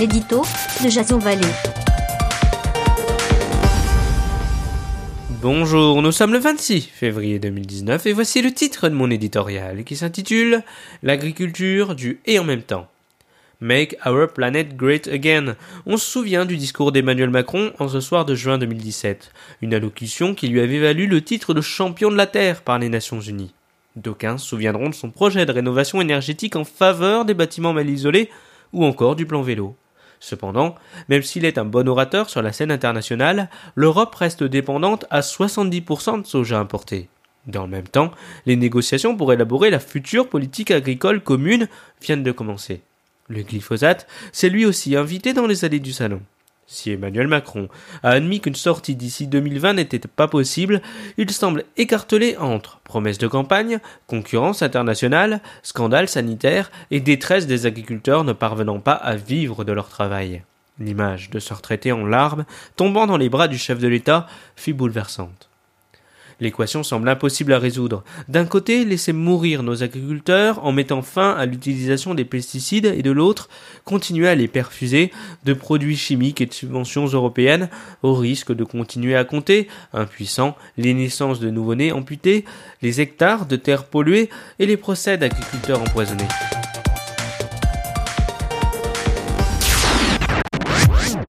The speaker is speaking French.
L'édito de Jason. Bonjour, nous sommes le 26 février 2019 et voici le titre de mon éditorial qui s'intitule L'agriculture du et en même temps. Make Our Planet Great Again. On se souvient du discours d'Emmanuel Macron en ce soir de juin 2017, une allocution qui lui avait valu le titre de champion de la Terre par les Nations Unies. D'aucuns se souviendront de son projet de rénovation énergétique en faveur des bâtiments mal isolés ou encore du plan vélo. Cependant, même s'il est un bon orateur sur la scène internationale, l'Europe reste dépendante à 70% de soja importé. Dans le même temps, les négociations pour élaborer la future politique agricole commune viennent de commencer. Le glyphosate s'est lui aussi invité dans les allées du salon. Si Emmanuel Macron a admis qu'une sortie d'ici 2020 n'était pas possible, il semble écartelé entre promesses de campagne, concurrence internationale, scandale sanitaire et détresse des agriculteurs ne parvenant pas à vivre de leur travail. L'image de ce retraité en larmes, tombant dans les bras du chef de l'État, fut bouleversante. L'équation semble impossible à résoudre. D'un côté, laisser mourir nos agriculteurs en mettant fin à l'utilisation des pesticides et de l'autre, continuer à les perfuser de produits chimiques et de subventions européennes au risque de continuer à compter, impuissants, les naissances de nouveau-nés amputés, les hectares de terres polluées et les procès d'agriculteurs empoisonnés.